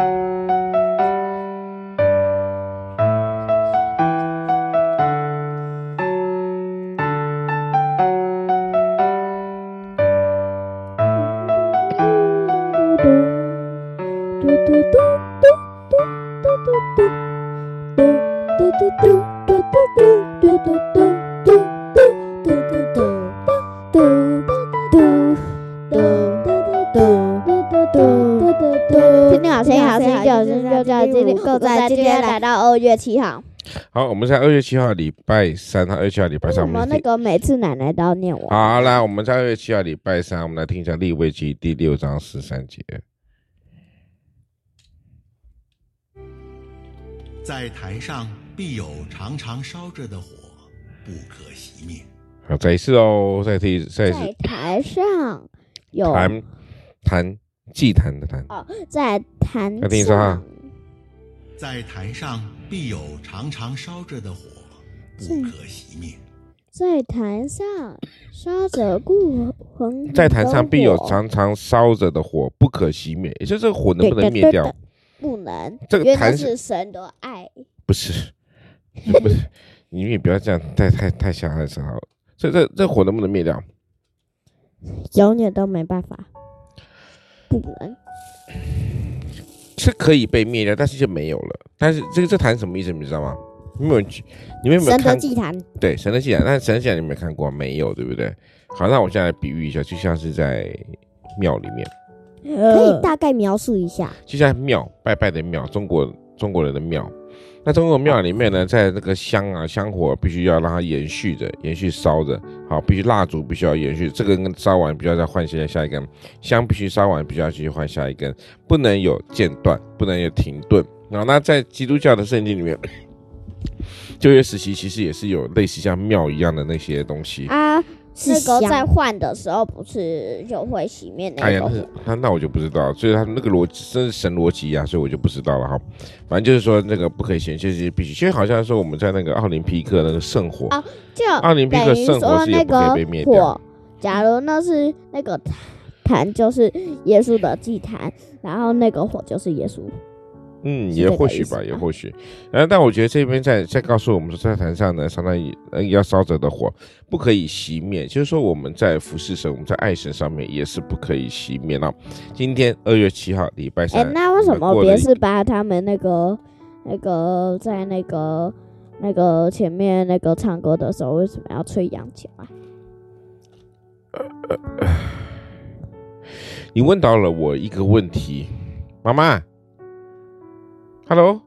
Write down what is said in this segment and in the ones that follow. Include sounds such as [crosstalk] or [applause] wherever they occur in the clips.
就来到二月七号。好，我们在二月七号礼拜三，二月七号礼拜三。我们那个每次奶奶都要念我。好，来，我们在二月七号礼拜三，我们来听一下利未记第六章十三节。在台上必有常常烧着的火，不可熄灭。好，再一次哦，再听，再一次。在台上有坛坛祭坛的坛。哦，在坛。再听一下哈。在坛上必有常常烧着的火，不可熄灭。在坛上烧着故恒。在坛上必有常常烧着的火，不可熄灭。也就是这个火能不能灭掉？不能。这个坛是神的爱。不是，不是，你们也不要这样，太太太吓人了。这这这火能不能灭掉？永远都没办法。不能。是可以被灭掉，但是就没有了。但是这个这坛什么意思？你知道吗？你们有，你们有没有看？神的祭坛。对，神的祭坛。但神的祭坛你没有看过？没有，对不对？好，那我现在来比喻一下，就像是在庙里面。可以大概描述一下。就像庙，拜拜的庙，中国中国人的庙。那中国庙里面呢，在那个香啊香火必须要让它延续着，延续烧着，好，必须蜡烛必须要延续，这个根烧完必须要再换下下一根，香必须烧完必须要继续换下一根，不能有间断，不能有停顿。然后那在基督教的圣经里面，旧约时期其实也是有类似像庙一样的那些东西啊。那个在换的时候不是就会熄灭那个？哎呀，那那我就不知道，所以他那个逻辑真是神逻辑呀，所以我就不知道了哈。反正就是说那个不可以嫌弃，就是必须。因为好像说我们在那个奥林匹克那个圣火奥林匹克圣火是也不可以被灭掉。假如那是那个坛，就是耶稣的祭坛，然后那个火就是耶稣。嗯，也或许吧，也或许。然后，但我觉得这边在在告诉我们说，在坛上呢，相当于要烧着的火不可以熄灭，就是说我们在服侍神，我们在爱神上面也是不可以熄灭了。今天二月七号，礼拜三。哎，那为什么别是把他们那个那个在那个那个前面那个唱歌的时候，为什么要吹羊角啊？呃呃，你问到了我一个问题，妈妈。Hello，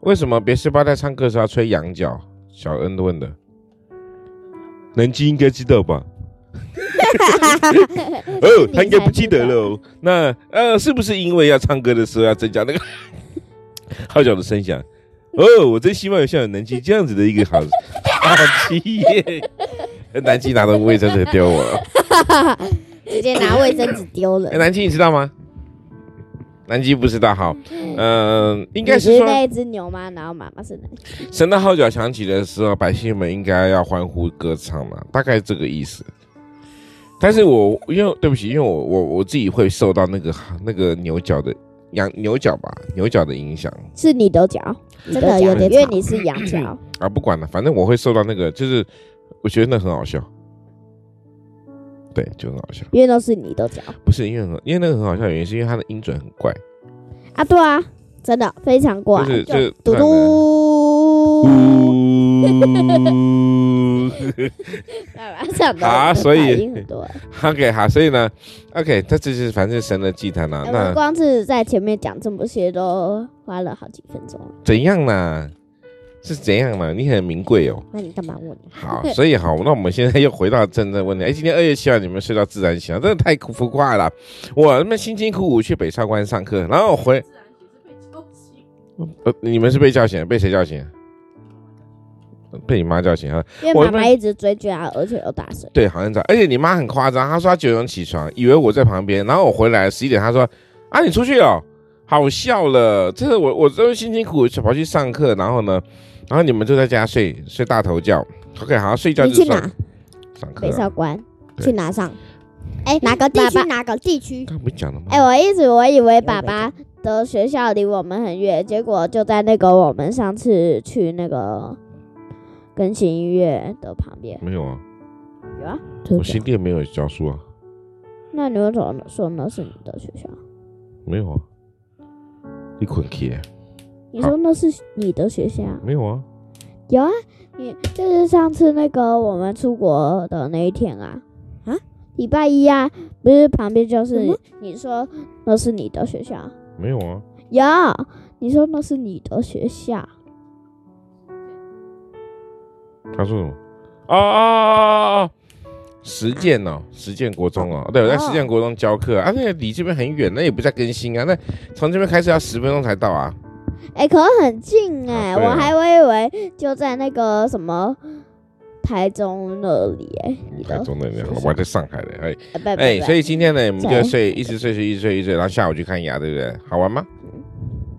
为什么别是巴在唱歌时候要吹羊角？小恩问的，南基应该知道吧？[laughs] 哦，他应该不记得了哦。那呃，是不是因为要唱歌的时候要增加那个 [laughs] 号角的声响？哦，我真希望有像南基这样子的一个好 [laughs] 好企业。南基拿着卫生纸丢我了，直接拿卫生纸丢了。哎，南基你知道吗？南极不知道，好，嗯、呃，应该是说那一只牛吗？然后妈妈是南极。神的号角响起的时候，百姓们应该要欢呼歌唱嘛，大概这个意思。但是我因为对不起，因为我我我自己会受到那个那个牛角的羊牛角吧，牛角的影响。是你的角，真的有点，因为你是羊角啊，不管了，反正我会受到那个，就是我觉得那很好笑。对，就很好笑，因为都是你的脚，不是因为很，因为那个很好笑的，原因是因为它的音准很怪。啊，对啊，真的非常怪，就是就嘟嘟，好，[laughs] [laughs] 所以很多。OK 好，所以呢，OK，这就是反正神的祭坛啊，那光是在前面讲这么些都花了好几分钟，怎样呢？是怎样嘛？你很名贵哦。那你干嘛问？好，所以好，那我们现在又回到真正问题。哎，今天二月七号，你们睡到自然醒，真的太浮夸了。我那么辛辛苦苦去北上关上课，然后我回。自然醒是被叫醒。呃，你们是被叫醒？被谁叫醒？被你妈叫醒啊？因为妈妈一直追剧啊，而且又大声。对，好像这样。而且你妈很夸张，她说她九点起床，以为我在旁边，然后我回来十一点，她说啊，你出去哦，好笑了。这是我，我这辛辛苦苦跑去上课，然后呢？然后你们就在家睡睡大头觉，OK，好好，睡觉就去哪？上课。北少关去哪上？哎，哪个地区？哪个地区？刚不讲了吗？哎，我一直我以为爸爸的学校离我们很远，结果就在那个我们上次去那个更新音乐的旁边。没有啊，有啊，我新店没有教书啊。那你为什么说那是你的学校？没有啊，你捆起。你说那是你的学校？没有啊，有啊，你就是上次那个我们出国的那一天啊，啊，礼拜一啊，不是旁边就是你说那是你的学校？没有啊，有，你说那是你的学校？他说什么？啊啊啊啊！实践哦，实践国中哦，对，我在实践国中教课啊，那离这边很远，那也不在更新啊，那从这边开始要十分钟才到啊。哎、欸，可是很近哎、欸，啊、我还以为就在那个什么台中那里哎、欸，台中那里，我还在上海的哎哎，欸、所以今天呢，我们就睡，一直睡睡一直睡一直睡，然后下午去看牙，对不对？好玩吗？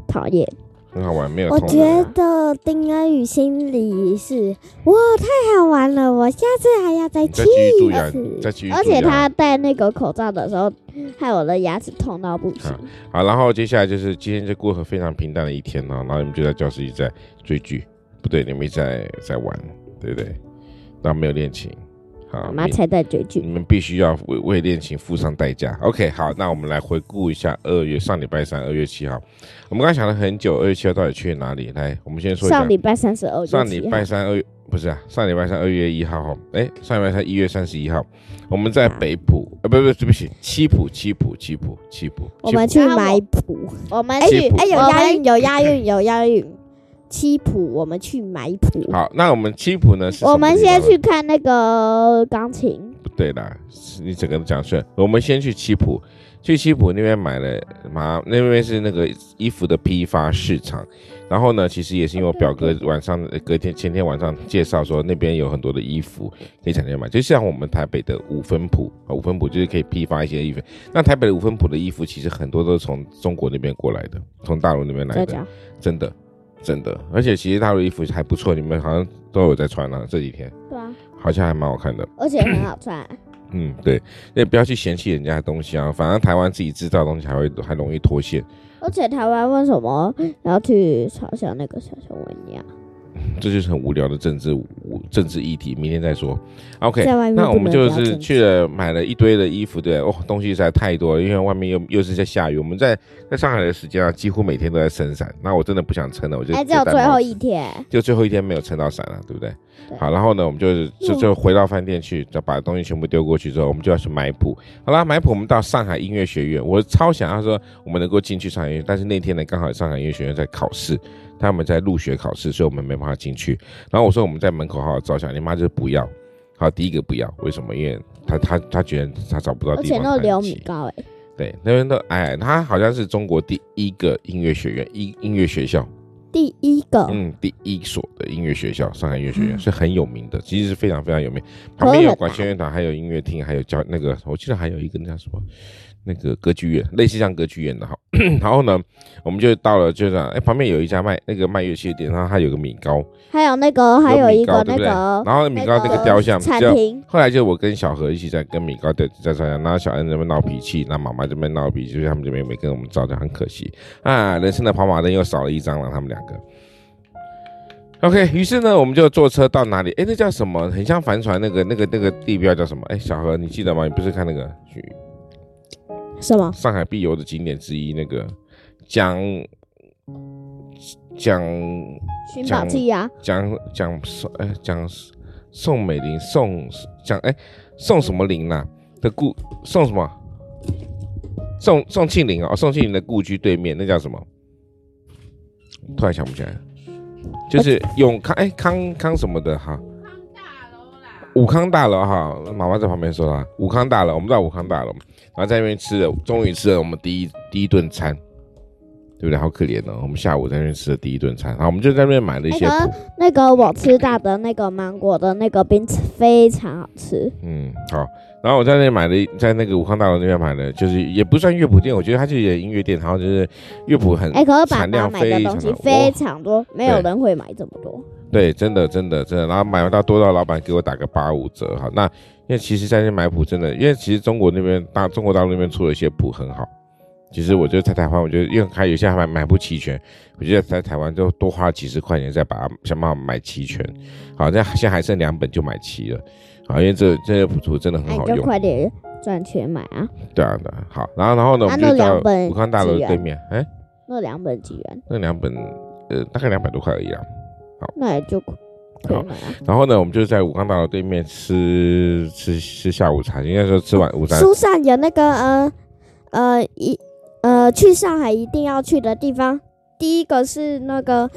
讨厌。很好玩，没有。我觉得丁恩宇心里是哇，太好玩了，我下次还要再去一次。再去。而且他戴那个口罩的时候，害我的牙齿痛到不行。好，然后接下来就是今天就过很非常平淡的一天了，然后你们就在教室里在追剧，不对，你们在在玩，对不对？然后没有练琴。妈才在追剧，你们必须要为为恋情付上代价。OK，好，那我们来回顾一下二月上礼拜三，二月七号，我们刚才想了很久，二月七号到底去了哪里？来，我们先说一下。上礼拜三是二月。上礼拜三二月不是啊，上礼拜三二月一号哈，哎，上礼拜三一月三十一号，我们在北埔，呃，不不，对不起，七浦七浦七浦七浦，我们去买埔，我们去，哎，有押韵，有押韵，有押韵。七浦，我们去买谱。好，那我们七浦呢？是我们先去看那个钢琴。不对啦，你整个讲错。我们先去七浦，去七浦那边买了，马那边是那个衣服的批发市场。然后呢，其实也是因为我表哥晚上隔天前天晚上介绍说那边有很多的衣服可以在那买，就像我们台北的五分铺啊，五分铺就是可以批发一些衣服。那台北的五分铺的衣服其实很多都是从中国那边过来的，从大陆那边来的，真的。真的，而且其实他的衣服还不错，你们好像都有在穿啊，这几天。对啊。好像还蛮好看的。而且很好穿。[clears throat] 嗯，对，也不要去嫌弃人家的东西啊，反正台湾自己制造的东西还会还容易脱线。而且台湾为什么要去嘲笑那个小熊维尼啊？这就是很无聊的政治政治议题，明天再说。OK，那我们就是去了买了一堆的衣服，对，哦，东西实在太多了，因为外面又又是在下雨。我们在在上海的时间啊，几乎每天都在撑伞。那我真的不想撑了，我就还只有最后一天，就最后一天没有撑到伞了，对不对？对好，然后呢，我们就就就回到饭店去，就把东西全部丢过去之后，我们就要去买谱。好啦，买谱，我们到上海音乐学院，我超想要说我们能够进去上海音乐，但是那天呢，刚好上海音乐学院在考试。他们在入学考试，所以我们没办法进去。然后我说我们在门口好好照相，你妈就是不要。好，第一个不要，为什么？因为他他他觉得他找不到地方。而且那两米高哎。对，那边的哎，他好像是中国第一个音乐学院，音音乐学校。第一个。嗯，第一所的音乐学校，上海音乐学院是很有名的，其实是非常非常有名。旁边有管弦乐团，还有音乐厅，还有教那个，我记得还有一个那叫什么？那个歌剧院，类似像歌剧院的哈，[clears throat] 然后呢，我们就到了，就这样，哎，旁边有一家卖那个卖乐器的店，然后它有个米糕，还有那个还有一个那个，然后米糕那个雕像，餐厅。后来就我跟小何一起在跟米糕在在照相，然后小恩这边闹脾气，那妈妈这边闹脾气，就是他们这边没跟我们照就，很可惜啊，人生的跑马灯又少了一张了，他们两个。OK，于是呢，我们就坐车到哪里？哎，那叫什么？很像帆船那个那个那个地标叫什么？哎，小何你记得吗？你不是看那个去？什么？上海必游的景点之一，那个讲讲寻宝记呀，蒋蒋宋哎讲宋美龄宋讲哎宋什么龄呐的故宋什么宋宋庆龄哦，宋庆龄的故居对面那叫什么？突然想不起来，就是永康哎康康什么的哈。武康大楼哈，妈妈在旁边说啊，武康大楼，我们在武康大楼，然后在那边吃了，终于吃了我们第一第一顿餐，对不对？好可怜哦，我们下午在那边吃了第一顿餐，然后我们就在那边买了一些。那个我吃到的那个芒果的那个冰非常好吃。嗯，好，然后我在那里买了，在那个武康大楼那边买的，就是也不算乐谱店，我觉得它就是音乐店，然后就是乐谱很哎，可是爸爸买的东西非常多，没有人会买这么多。对，真的，真的，真的，然后买完到多到老板给我打个八五折哈。那因为其实在那买谱真的，因为其实中国那边大中国大陆那边出了一些谱很好，其实我觉得在台湾，我觉得因为还有些还买买不齐全，我觉得在台湾就多花几十块钱再把它想办法买齐全。好，这现在还剩两本就买齐了。好，因为这这些谱图真的很好用。就快点赚钱买啊！对啊，对啊，好，然后然后呢，我们就到武康大楼对面。哎，那两本几元？那两本呃，大概两百多块而已啊。好，那也就可以了啊。然后呢，我们就在武康大楼对面吃吃吃下午茶，应该说吃完午餐。书上有那个呃呃一。呃，去上海一定要去的地方，第一个是那个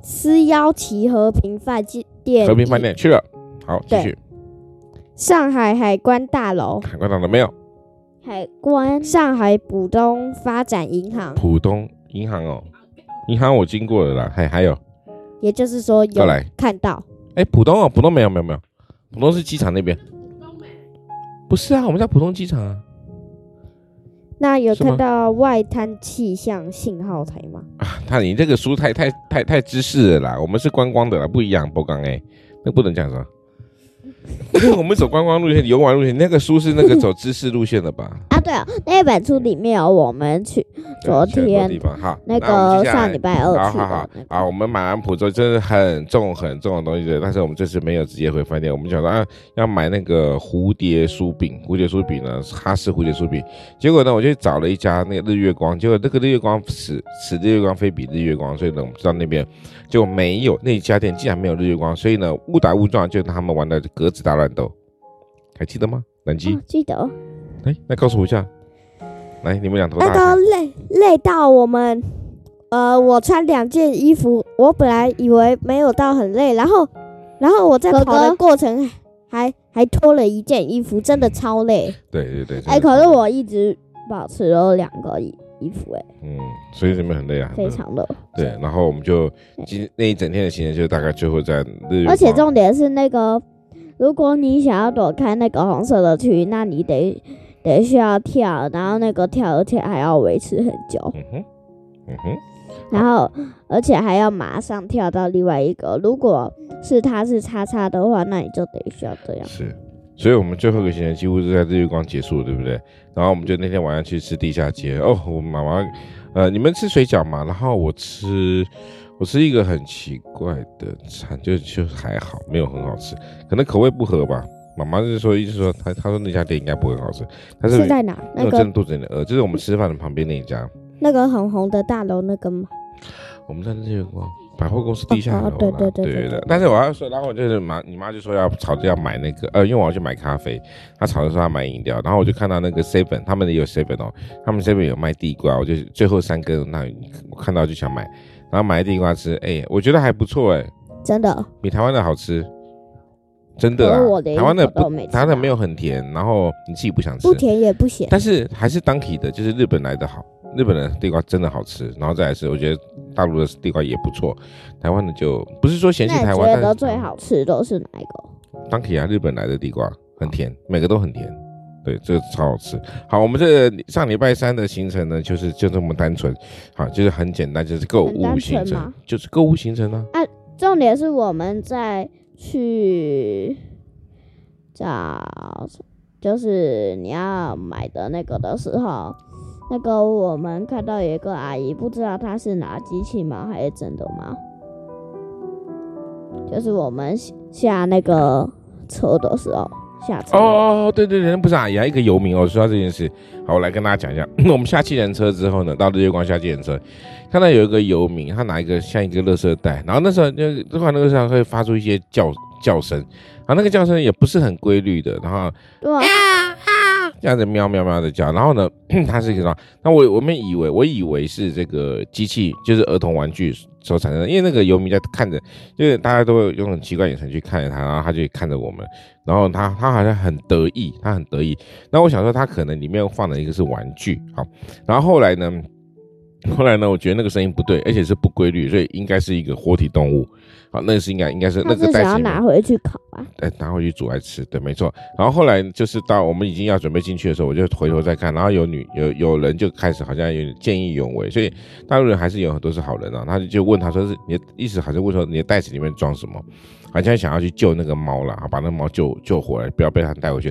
思邀奇和平饭店。和平饭店去了，好，继续。上海海关大楼。海关大楼没有。海关。上海浦东发展银行。浦东银行哦，银行我经过了啦，还还有。也就是说有来看到。哎，浦东哦，浦东没有没有没有，浦东是机场那边。不是啊，我们在浦东机场啊。那有看到外滩气象信号台吗？啊，他你这个书太太太太知识了啦，我们是观光的啦，不一样，不刚哎，那不能这我们走观光路线、游玩路线，那个书是那个走知识路线的吧？啊，对啊，那本书里面有我们去昨天地方哈，那个上礼拜二去的。好好好，啊，我们买完普州真的很重很重的东西的，但是我们这次没有直接回饭店，我们想说啊，要买那个蝴蝶酥饼，蝴蝶酥饼呢，哈式蝴蝶酥饼。结果呢，我就找了一家那个日月光，结果那个日月光此此日月光非彼日月光，所以呢，我们知道那边就没有那家店，竟然没有日月光，所以呢，误打误撞就他们玩的格子大乱斗。还记得吗？南极、哦、记得。哎，那告诉我一下，来，你们两头大。那个累累到我们，呃，我穿两件衣服，我本来以为没有到很累，然后，然后我在跑的过程还哥哥还脱了一件衣服，真的超累。对对对。哎，可是我一直保持了两个衣衣服，哎。嗯，所以你们很累啊。非常的。对，然后我们就今那一整天的行程就大概最后在日。而且重点是那个。如果你想要躲开那个红色的区域，那你得得需要跳，然后那个跳而且还要维持很久。嗯哼，嗯哼，然后而且还要马上跳到另外一个。如果是它是叉叉的话，那你就得需要这样。是，所以我们最后一个行程几乎是在日月光结束，对不对？然后我们就那天晚上去吃地下街。哦，我妈妈，呃，你们吃水饺嘛？然后我吃。我吃一个很奇怪的餐，就就还好，没有很好吃，可能口味不合吧。妈妈就是说，意思说他他说那家店应该不会很好吃。他是，是在哪？那个真的肚子有点饿，就是我们吃饭的旁边那一家。那个很红的大楼那个吗？我们在那个百货公司地下楼，哦哦。对对对对对。但是我要说，然后我就是妈，你妈就说要吵着要买那个，呃，因为我要去买咖啡，她吵着说要买饮料，然后我就看到那个 seven，他们也有 seven 哦，他们 seven 有卖地瓜，我就最后三根，那我看到就想买。然后买地瓜吃，哎、欸，我觉得还不错，哎，真的比台湾的好吃，真的啊。台湾的不，台湾的没有很甜，然后你自己不想吃，不甜也不咸，但是还是当地的，就是日本来的好，日本的地瓜真的好吃。然后再来是，我觉得大陆的地瓜也不错，台湾的就不是说嫌弃台湾，觉得最好吃都是哪一个？当地啊，日本来的地瓜很甜，每个都很甜。对，这个超好吃。好，我们这上礼拜三的行程呢，就是就这么单纯，好，就是很简单，就是购物行程，就是购物行程呢。啊，重点是我们在去找，就是你要买的那个的时候，那个我们看到有一个阿姨，不知道她是拿机器吗，还是真的吗？就是我们下那个车的时候。下车哦哦对对对，不是阿姨，还一个游民哦。说到这件事，好，我来跟大家讲一下。[laughs] 我们下计程车之后呢，到日月光下计程车，看到有一个游民，他拿一个像一个垃圾袋，然后那时候就这块那个时候会发出一些叫叫声，然后那个叫声也不是很规律的，然后对啊啊这样子喵喵喵的叫，然后呢，他是一个什么？那我我们以为我以为是这个机器，就是儿童玩具。所产生的，因为那个游民在看着，就是大家都会用很奇怪眼神去看着他，然后他就看着我们，然后他他好像很得意，他很得意。那我想说，他可能里面放了一个是玩具，好，然后后来呢，[laughs] 后来呢，我觉得那个声音不对，而且是不规律，所以应该是一个活体动物。好，那个是应该应该是那个袋子。想要拿回去烤啊？哎，拿回去煮来吃，对，没错。然后后来就是到我们已经要准备进去的时候，我就回头再看，然后有女有有人就开始好像有点见义勇为，所以大陆人还是有很多是好人啊。他就问他说是你的意思，好像问说你的袋子里面装什么，好像想要去救那个猫了，把那个猫救救回来，不要被他带回去。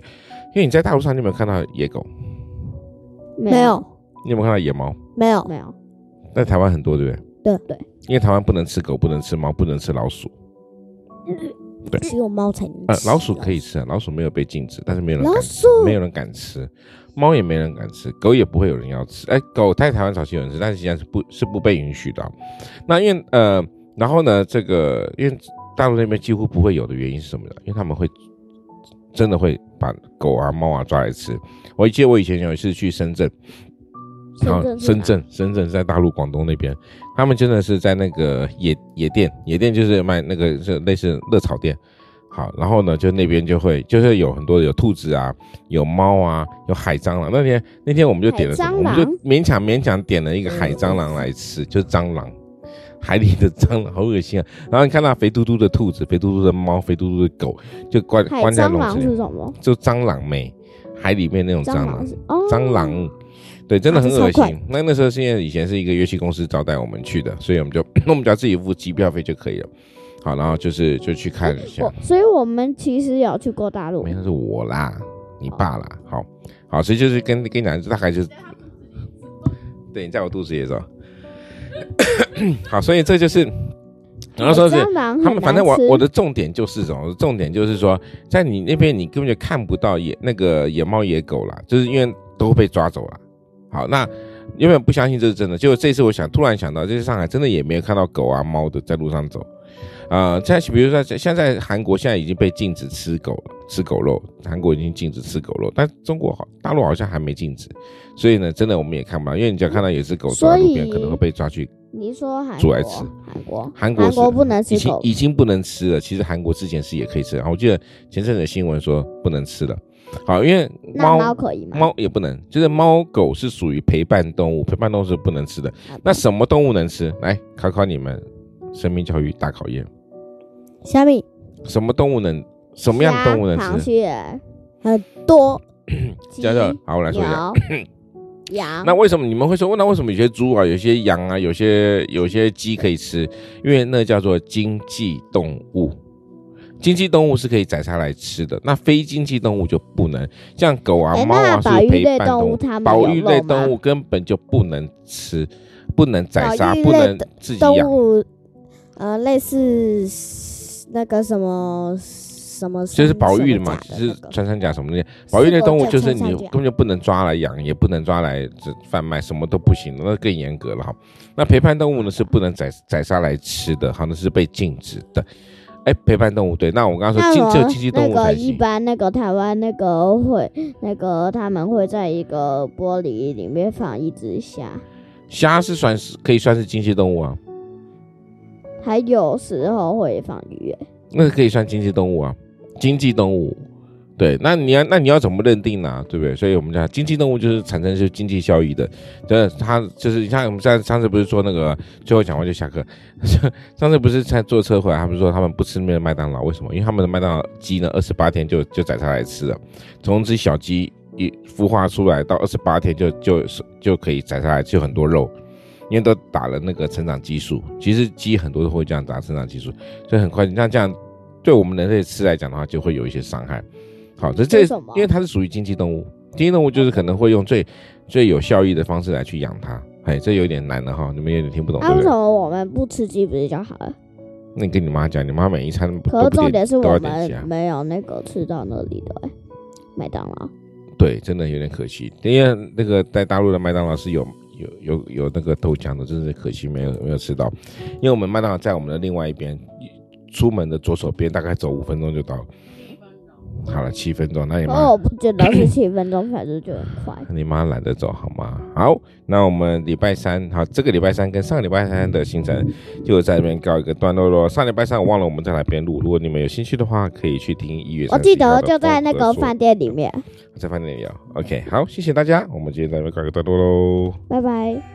因为你在大陆上，你有没有看到野狗？没有。你有没有看到野猫？没有，没有。在台湾很多，对不对？对对。因为台湾不能吃狗，不能吃猫，不能吃老鼠。对，只有猫才能吃。呃，老鼠可以吃啊，老鼠没有被禁止，但是没有人敢没有人敢吃，猫也没人敢吃，狗也不会有人要吃。哎，狗在台湾早期有人吃，但是现在是不是不被允许的啊。那因为呃，然后呢，这个因为大陆那边几乎不会有的原因是什么呢？因为他们会真的会把狗啊、猫啊抓来吃。我记得我以前有一次去深圳。然后深圳，深圳在大陆广东那边，他们真的是在那个野野店，野店就是卖那个是类似热炒店。好，然后呢，就那边就会就是有很多有兔子啊，有猫啊，有海蟑螂。那天那天我们就点了什么？我们就勉强勉强点了一个海蟑螂来吃，就是蟑螂，海里的蟑螂，好恶心啊！然后你看到肥嘟嘟的兔子，肥嘟嘟的猫，肥嘟嘟的狗，就关关在笼子里。是什么？就蟑螂没，海里面那种蟑螂，蟑螂。对，真的很恶心。那那时候现在以前是一个乐器公司招待我们去的，所以我们就那我们只要自己付机票费就可以了。好，然后就是就去看一下。所以我们其实有去过大陆。没有，是我啦，你爸啦。好好，所以就是跟跟你讲，大概就是，对，你在我肚子里走。[coughs] 好，所以这就是，然后说是他们，反正我我的重点就是什么？重点就是说，在你那边你根本就看不到野那个野猫野狗啦，就是因为都被抓走了。好，那有没有不相信这是真的？结果这次我想突然想到，这次上海真的也没有看到狗啊猫的在路上走，呃，在比如说现在韩国现在已经被禁止吃狗了，吃狗肉，韩国已经禁止吃狗肉，但中国好大陆好像还没禁止，所以呢，真的我们也看不到，因为你只要看到有只狗走在路边，可能会被抓去。你说韩煮来吃？韩国韩国韩国不能吃，已经已经不能吃了。其实韩国之前是也可以吃，然后我记得前阵子新闻说不能吃了。好，因为猫猫可以吗？猫也不能，就是猫狗是属于陪伴动物，陪伴动物是不能吃的。那什么动物能吃？来考考你们，生命教育大考验。虾米？什么动物能？什么样的动物能吃？螃蟹很多。教授，好，我来说一下。羊。那为什么你们会说？那为什么有些猪啊、有些羊啊、有些有些鸡可以吃？因为那叫做经济动物。经济动物是可以宰杀来吃的，那非经济动物就不能，像狗啊、猫啊是陪伴动物，保育类动物根本就不能吃，不能宰杀，不能自己养。呃，类似那个什么什么，就是保育的嘛，就是穿山甲什么的。保育类动物就是你根本就不能抓来养，也不能抓来贩卖，什么都不行，那更严格了哈。那陪伴动物呢是不能宰宰杀来吃的，好，像是被禁止的。哎，陪伴动物对，那我刚刚说禁只有经济动物才行。那个一般那个台湾那个会那个他们会在一个玻璃里面放一只虾。虾是算是可以算是经济动物啊。还有时候会放鱼。那个可以算经济动物啊，经济动物。对，那你要那你要怎么认定呢、对不对？所以我们讲经济动物就是产生是经济效益的，就是它就是你看我们在上次不是说那个最后讲完就下课，上次不是在坐车回来，他们说他们不吃那边的麦当劳，为什么？因为他们的麦当劳鸡呢，二十八天就就宰下来吃了，从只小鸡一孵化出来到二十八天就就就可以宰下来就很多肉，因为都打了那个成长激素，其实鸡很多都会这样打成长激素，所以很快，你像这样对我们人类吃来讲的话，就会有一些伤害。好，这这因为它是属于经济动物，经济动物就是可能会用最最有效益的方式来去养它。哎，这有点难了哈，你们有点听不懂。那为什么我们不吃鸡不是就好了？那你跟你妈讲，你妈每一餐可是重点是我们没有那个吃到那里的麦当劳。对，真的有点可惜，因为那个在大陆的麦当劳是有有有有那个豆浆的，真是可惜没有没有吃到。因为我们麦当劳在我们的另外一边，出门的左手边，大概走五分钟就到。好了，七分钟，那你妈？哦，我不觉得是 [clears throat] 七分钟，反正就很快。你妈懒得走，好吗？好，那我们礼拜三，好，这个礼拜三跟上个礼拜三的行程就在这边告一个段落喽。上礼拜三我忘了，我们在哪边录。如果你们有兴趣的话，可以去听一月。我记得就在那个饭店里面，在饭店里哦。OK，好，谢谢大家，我们今天在这边告一个段落喽，拜拜。